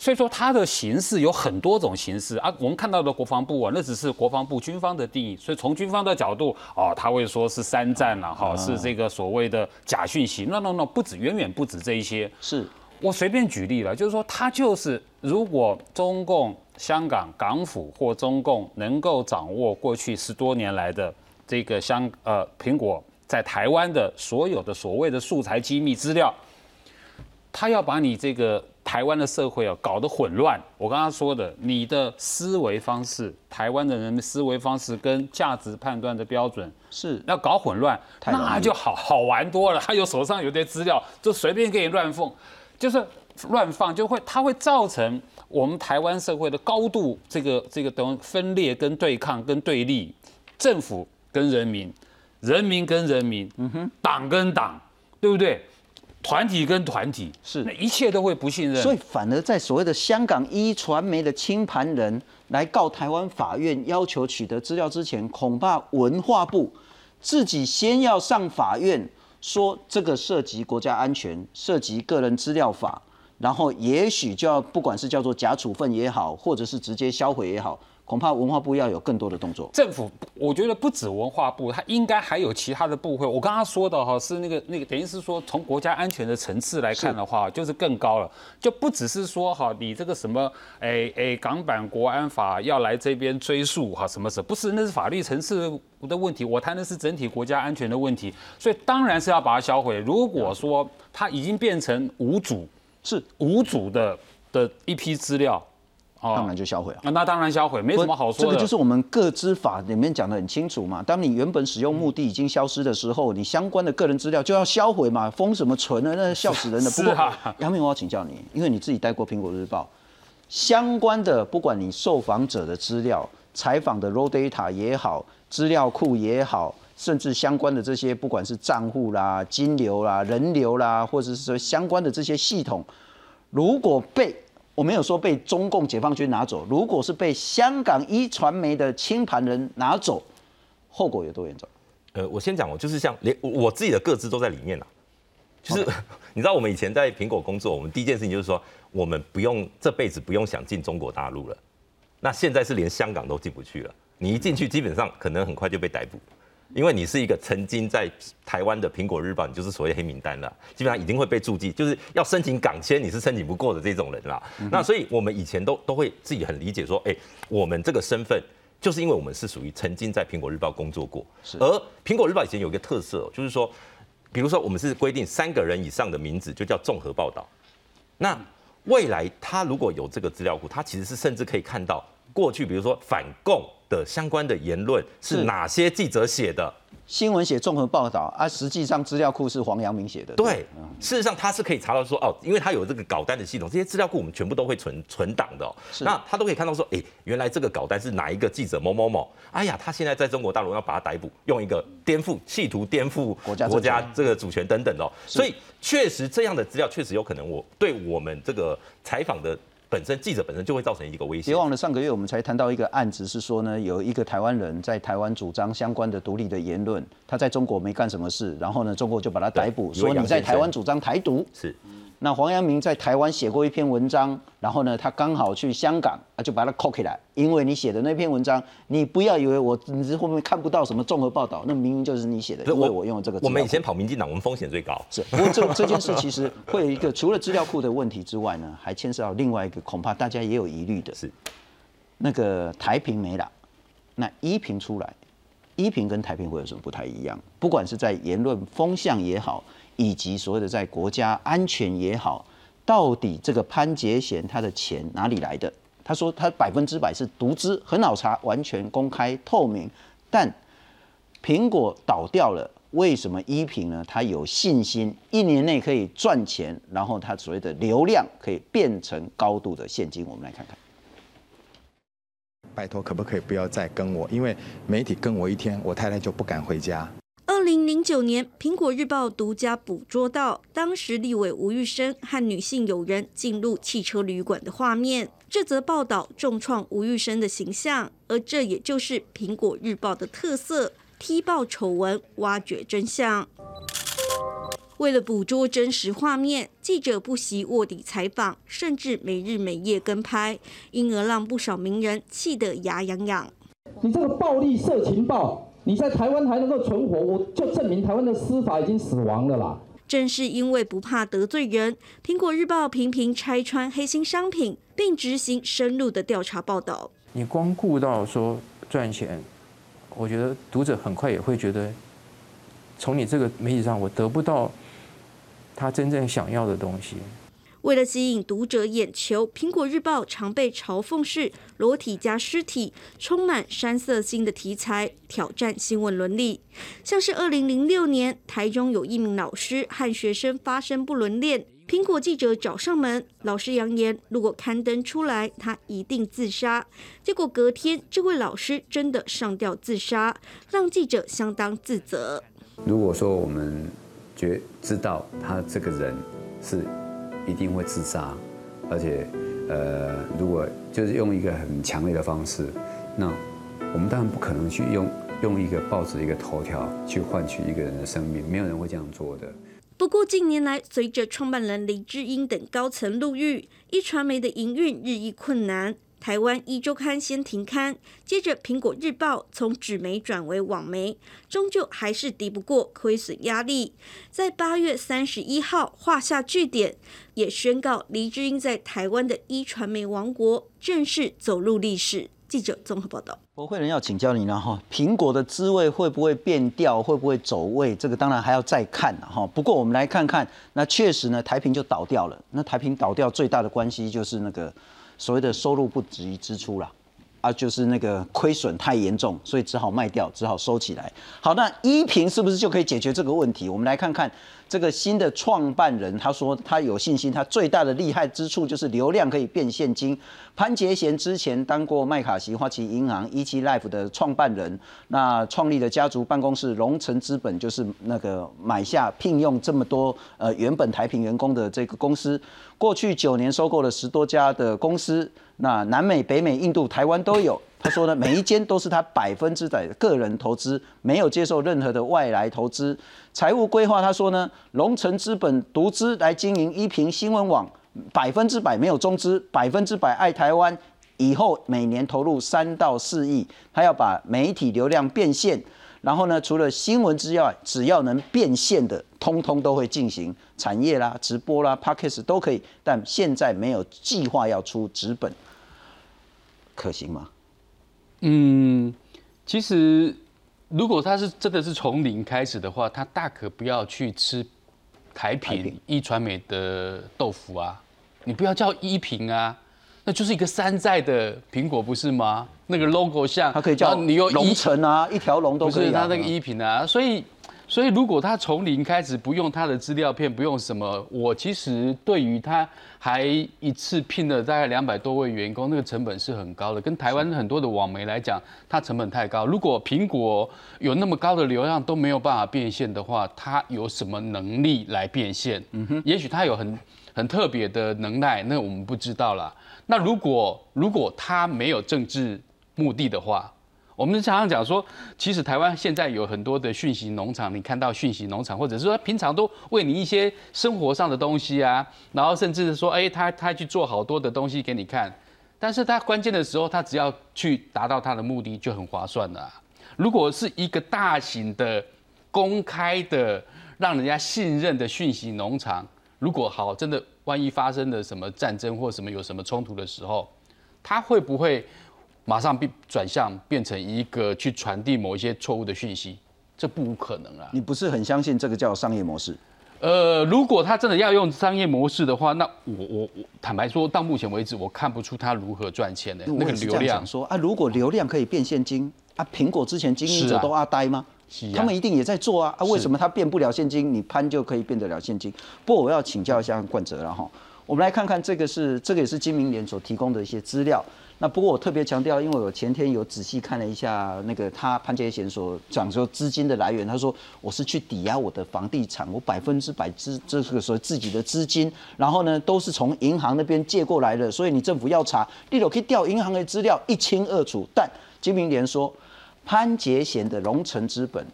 所以说它的形式有很多种形式啊，我们看到的国防部啊，那只是国防部军方的定义。所以从军方的角度哦，他会说是三战了哈，是这个所谓的假讯息。no no no，不止，远远不止这一些。是我随便举例了，就是说他就是如果中共香港港府或中共能够掌握过去十多年来的这个香呃苹果在台湾的所有的所谓的素材机密资料，他要把你这个。台湾的社会啊，搞得混乱。我刚刚说的，你的思维方式，台湾的人的思维方式跟价值判断的标准是要搞混乱，那就好好玩多了。他有手上有点资料，就随便给你乱放，就是乱放，就会它会造成我们台湾社会的高度这个这个等分裂跟对抗跟对立，政府跟人民，人民跟人民，嗯哼，党跟党，对不对？团体跟团体是，那一切都会不信任，所以反而在所谓的香港一传媒的清盘人来告台湾法院，要求取得资料之前，恐怕文化部自己先要上法院，说这个涉及国家安全，涉及个人资料法，然后也许就要不管是叫做假处分也好，或者是直接销毁也好。恐怕文化部要有更多的动作。政府，我觉得不止文化部，它应该还有其他的部会。我刚刚说的哈，是那个那个，等于是说从国家安全的层次来看的话，就是更高了，就不只是说哈，你这个什么，哎哎，港版国安法要来这边追溯哈，什么什么，不是，那是法律层次的问题。我谈的是整体国家安全的问题，所以当然是要把它销毁。如果说它已经变成无主，是无主的的一批资料。当然就销毁了。那当然销毁，没什么好说的。这个就是我们各资法里面讲的很清楚嘛。当你原本使用目的已经消失的时候，你相关的个人资料就要销毁嘛。封什么存呢？那笑死人了。不过，杨明，我要请教你，因为你自己带过苹果日报，相关的不管你受访者的资料、采访的 raw data 也好，资料库也好，甚至相关的这些不管是账户啦、金流啦、人流啦，或者是说相关的这些系统，如果被我没有说被中共解放军拿走，如果是被香港一传媒的清盘人拿走，后果有多严重？呃，我先讲我，就是像连我自己的各自都在里面了。就是 你知道，我们以前在苹果工作，我们第一件事情就是说，我们不用这辈子不用想进中国大陆了。那现在是连香港都进不去了，你一进去，基本上可能很快就被逮捕。因为你是一个曾经在台湾的苹果日报，你就是所谓黑名单了，基本上已经会被注记，就是要申请港签，你是申请不过的这种人啦。那所以我们以前都都会自己很理解说，哎，我们这个身份就是因为我们是属于曾经在苹果日报工作过，而苹果日报以前有一个特色，就是说，比如说我们是规定三个人以上的名字就叫综合报道，那未来他如果有这个资料库，他其实是甚至可以看到过去，比如说反共。的相关的言论是哪些记者写的？新闻写综合报道啊，实际上资料库是黄阳明写的。对，事实上他是可以查到说哦，因为他有这个稿单的系统，这些资料库我们全部都会存存档的。那他都可以看到说，哎，原来这个稿单是哪一个记者某某某？哎呀，他现在在中国大陆要把他逮捕，用一个颠覆、企图颠覆国家国家这个主权等等的。所以确实这样的资料确实有可能，我对我们这个采访的。本身记者本身就会造成一个威胁。别忘了上个月我们才谈到一个案子，是说呢，有一个台湾人在台湾主张相关的独立的言论，他在中国没干什么事，然后呢，中国就把他逮捕，说你在台湾主张台独。是。那黄阳明在台湾写过一篇文章，然后呢，他刚好去香港，啊，就把他扣起来，因为你写的那篇文章，你不要以为我你是后面看不到什么综合报道，那明明就是你写的，因为我用了这个。我们以前跑民进党，我们风险最高。是，不过这这件事其实会有一个，除了资料库的问题之外呢，还牵涉到另外一个，恐怕大家也有疑虑的是，那个台屏没了，那一屏出来，一屏跟台屏会有什么不太一样？不管是在言论风向也好，以及所谓的在国家安全也好。到底这个潘杰贤他的钱哪里来的？他说他百分之百是独资，很好查，完全公开透明。但苹果倒掉了，为什么一品呢？他有信心一年内可以赚钱，然后他所谓的流量可以变成高度的现金。我们来看看。拜托，可不可以不要再跟我？因为媒体跟我一天，我太太就不敢回家。二零零九年，《苹果日报》独家捕捉到当时立委吴玉生和女性友人进入汽车旅馆的画面。这则报道重创吴玉生的形象，而这也就是《苹果日报》的特色：踢爆丑闻，挖掘真相。为了捕捉真实画面，记者不惜卧底采访，甚至没日没夜跟拍，因而让不少名人气得牙痒痒。你这个暴力色情报，你在台湾还能够存活，我就证明台湾的司法已经死亡了啦。正是因为不怕得罪人，苹果日报频频拆穿黑心商品，并执行深入的调查报道。你光顾到说赚钱，我觉得读者很快也会觉得，从你这个媒体上我得不到。他真正想要的东西。为了吸引读者眼球，《苹果日报》常被嘲讽是裸体加尸体，充满煽色性的题材，挑战新闻伦理。像是二零零六年，台中有一名老师和学生发生不伦恋，苹果记者找上门，老师扬言如果刊登出来，他一定自杀。结果隔天，这位老师真的上吊自杀，让记者相当自责。如果说我们。觉知道他这个人是一定会自杀，而且呃，如果就是用一个很强烈的方式，那我们当然不可能去用用一个报纸一个头条去换取一个人的生命，没有人会这样做的。不过近年来，随着创办人林志英等高层入狱，一传媒的营运日益困难。台湾一周刊先停刊，接着苹果日报从纸媒转为网媒，终究还是敌不过亏损压力，在八月三十一号画下句点，也宣告黎智英在台湾的一传媒王国正式走入历史。记者综合报道。博会人要请教你了哈，苹果的滋味会不会变调，会不会走位？这个当然还要再看哈。不过我们来看看，那确实呢，台屏就倒掉了。那台屏倒掉最大的关系就是那个。所谓的收入不及支出啦，啊，就是那个亏损太严重，所以只好卖掉，只好收起来。好，那一平是不是就可以解决这个问题？我们来看看。这个新的创办人他说他有信心，他最大的厉害之处就是流量可以变现金。潘杰贤之前当过麦卡锡花旗银行一期 Life 的创办人，那创立的家族办公室龙城资本就是那个买下聘用这么多呃原本台平员工的这个公司，过去九年收购了十多家的公司，那南美、北美、印度、台湾都有。他说呢，每一间都是他百分之百个人投资，没有接受任何的外来投资。财务规划，他说呢，龙城资本独资来经营一平新闻网，百分之百没有中资，百分之百爱台湾。以后每年投入三到四亿，他要把媒体流量变现。然后呢，除了新闻之外，只要能变现的，通通都会进行产业啦、直播啦、podcast 都可以。但现在没有计划要出资本，可行吗？嗯，其实如果他是真的是从零开始的话，他大可不要去吃台品一传媒的豆腐啊，你不要叫一品啊，那就是一个山寨的苹果不是吗？那个 logo 像，它可以叫你有龙城啊，一条龙都可以。不是他那个一品啊，所以。所以，如果他从零开始，不用他的资料片，不用什么，我其实对于他还一次聘了大概两百多位员工，那个成本是很高的。跟台湾很多的网媒来讲，它成本太高。如果苹果有那么高的流量都没有办法变现的话，它有什么能力来变现？嗯哼，也许它有很很特别的能耐，那我们不知道了。那如果如果它没有政治目的的话，我们常常讲说，其实台湾现在有很多的讯息农场，你看到讯息农场，或者是说平常都为你一些生活上的东西啊，然后甚至是说，哎，他他去做好多的东西给你看，但是他关键的时候，他只要去达到他的目的就很划算了。如果是一个大型的、公开的、让人家信任的讯息农场，如果好真的万一发生了什么战争或什么有什么冲突的时候，他会不会？马上变转向变成一个去传递某一些错误的讯息，这不无可能啊！你不是很相信这个叫商业模式？呃，如果他真的要用商业模式的话，那我我我坦白说，到目前为止，我看不出他如何赚钱的。那个流量说啊，如果流量可以变现金啊，苹果之前经营者都阿呆吗？他们一定也在做啊啊！为什么他变不了现金，你潘就可以变得了现金？不过我要请教一下冠哲了哈，我们来看看这个是这个也是金明联所提供的一些资料。那不过我特别强调，因为我前天有仔细看了一下那个他潘杰贤所讲说资金的来源，他说我是去抵押我的房地产，我百分之百资这个时候自己的资金，然后呢都是从银行那边借过来的，所以你政府要查，例如可以调银行的资料一清二楚。但金明联说，潘杰贤的龙城资本，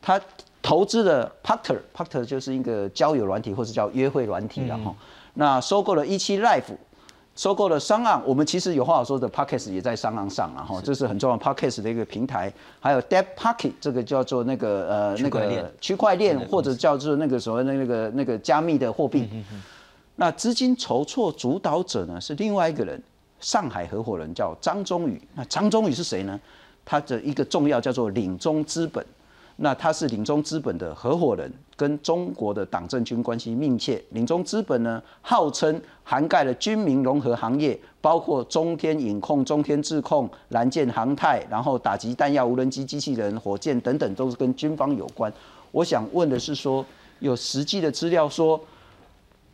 他投资的 Parker，Parker 就是一个交友软体或者叫约会软体，然后那收购了一期 Life。收购了商岸，我们其实有话好说的 p o c k e t 也在商岸上啊，哈，这是很重要 p o c k e t 的一个平台。还有 Debt Pocket 这个叫做那个呃那个区块链或者叫做那个所谓的那个那个加密的货币。那资金筹措主导者呢是另外一个人，上海合伙人叫张忠宇。那张忠宇是谁呢？他的一个重要叫做领中资本。那他是领中资本的合伙人，跟中国的党政军关系密切。领中资本呢，号称涵盖了军民融合行业，包括中天影控、中天智控、蓝箭航太，然后打击弹药、无人机、机器人、火箭等等，都是跟军方有关。我想问的是，说有实际的资料说，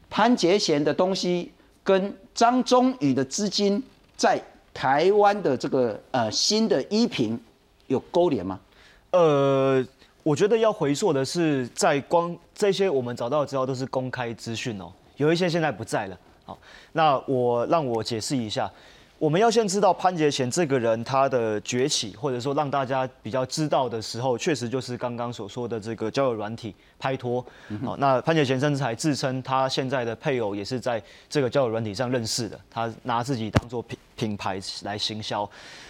潘杰贤的东西跟张忠宇的资金在台湾的这个呃新的一平有勾连吗？呃，我觉得要回溯的是，在光这些我们找到的资料都是公开资讯哦，有一些现在不在了。好，那我让我解释一下，我们要先知道潘杰贤这个人他的崛起，或者说让大家比较知道的时候，确实就是刚刚所说的这个交友软体拍拖。好，那潘杰贤甚至还自称他现在的配偶也是在这个交友软体上认识的，他拿自己当做品品牌来行销。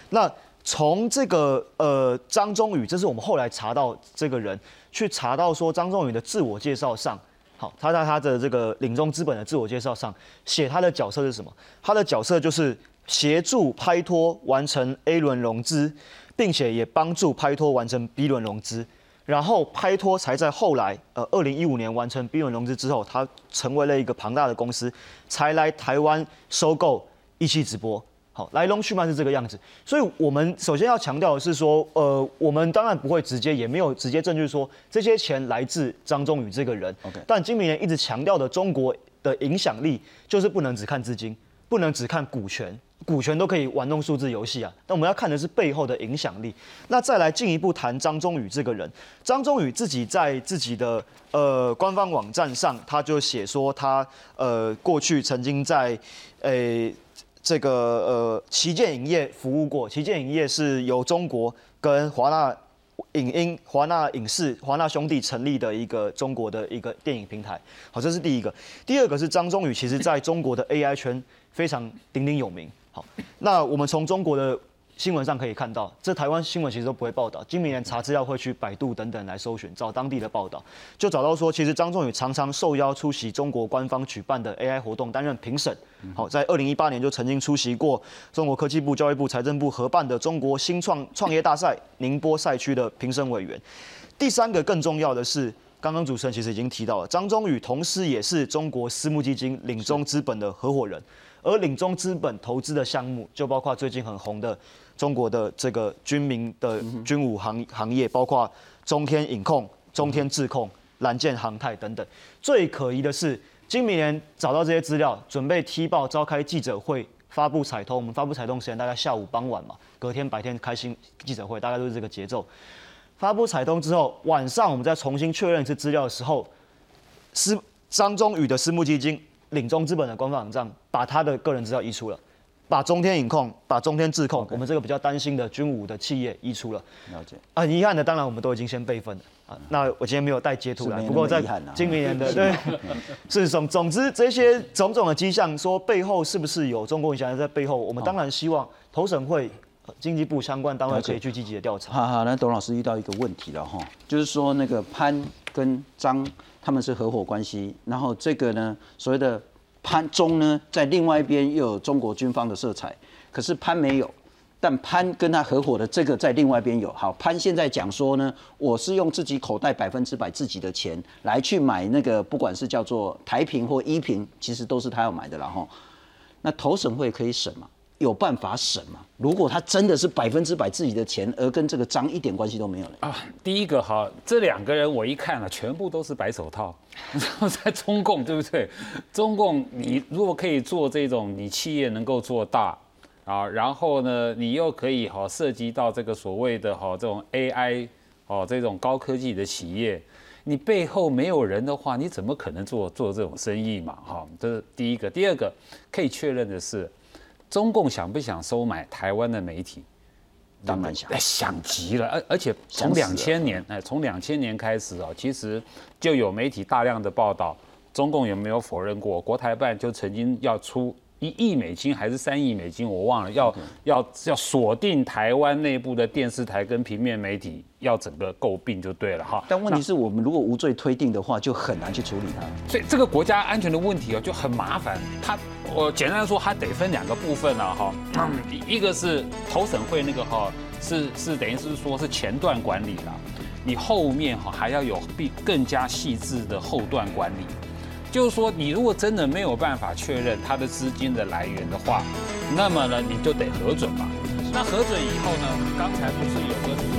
那从这个呃张忠宇，这是我们后来查到这个人去查到说张忠宇的自我介绍上，好，他在他的这个领中资本的自我介绍上写他的角色是什么？他的角色就是协助拍拖完成 A 轮融资，并且也帮助拍拖完成 B 轮融资，然后拍拖才在后来呃二零一五年完成 B 轮融资之后，他成为了一个庞大的公司，才来台湾收购一期直播。好，来龙去脉是这个样子，所以我们首先要强调的是说，呃，我们当然不会直接，也没有直接证据说这些钱来自张忠宇这个人。OK，但金明年一直强调的中国的影响力，就是不能只看资金，不能只看股权，股权都可以玩弄数字游戏啊。那我们要看的是背后的影响力。那再来进一步谈张忠宇这个人，张忠宇自己在自己的呃官方网站上，他就写说他呃过去曾经在诶。这个呃，旗舰影业服务过，旗舰影业是由中国跟华纳影音、华纳影视、华纳兄弟成立的一个中国的一个电影平台。好，这是第一个。第二个是张忠宇，其实在中国的 AI 圈非常鼎鼎有名。好，那我们从中国的。新闻上可以看到，这台湾新闻其实都不会报道。今明年查资料会去百度等等来搜寻，找当地的报道，就找到说，其实张仲宇常常受邀出席中国官方举办的 AI 活动，担任评审。好，在二零一八年就曾经出席过中国科技部、教育部、财政部合办的中国新创创业大赛宁波赛区的评审委员。第三个更重要的是，刚刚主持人其实已经提到了，张忠宇同时也是中国私募基金领中资本的合伙人，而领中资本投资的项目就包括最近很红的。中国的这个军民的军武行行业，包括中天影控、中天智控、蓝箭航太等等。最可疑的是，今明年找到这些资料，准备踢爆召开记者会发布彩通。我们发布彩通时间大概下午傍晚嘛，隔天白天开新记者会，大概都是这个节奏。发布彩通之后，晚上我们再重新确认一次资料的时候，私张忠宇的私募基金领中资本的官方网站把他的个人资料移出了。把中天影控、把中天智控，我们这个比较担心的军武的企业移出了。了解。很遗憾的，当然我们都已经先备份了啊。那我今天没有带截图来，不过在今年的 对，是总总之这些种种的迹象，说背后是不是有中共影响在背后？我们当然希望投审会、经济部相关单位可以去积极的调查。好好，那董老师遇到一个问题了哈，就是说那个潘跟张他们是合伙关系，然后这个呢所谓的。潘中呢，在另外一边又有中国军方的色彩，可是潘没有，但潘跟他合伙的这个在另外一边有。好，潘现在讲说呢，我是用自己口袋百分之百自己的钱来去买那个，不管是叫做台平或一平，其实都是他要买的了哈。那投审会可以审吗？有办法审吗？如果他真的是百分之百自己的钱，而跟这个章一点关系都没有了啊！第一个哈，这两个人我一看了，全部都是白手套，然 后在中共对不对？中共你如果可以做这种，你企业能够做大啊，然后呢，你又可以哈涉及到这个所谓的哈这种 AI 哦这种高科技的企业，你背后没有人的话，你怎么可能做做这种生意嘛？哈，这是第一个。第二个可以确认的是。中共想不想收买台湾的媒体？当然想，想极了。而而且从两千年，哎，从两千年开始啊，其实就有媒体大量的报道，中共有没有否认过？国台办就曾经要出。一亿美金还是三亿美金，我忘了。要要要锁定台湾内部的电视台跟平面媒体，要整个诟病就对了哈。但问题是我们如果无罪推定的话，就很难去处理它。所以这个国家安全的问题哦，就很麻烦。它我简单说，它得分两个部分啊哈。一个是投审会那个哈，是是等于是说是前段管理了，你后面哈还要有比更加细致的后段管理。就是说，你如果真的没有办法确认他的资金的来源的话，那么呢，你就得核准嘛。那核准以后呢，刚才不是有个？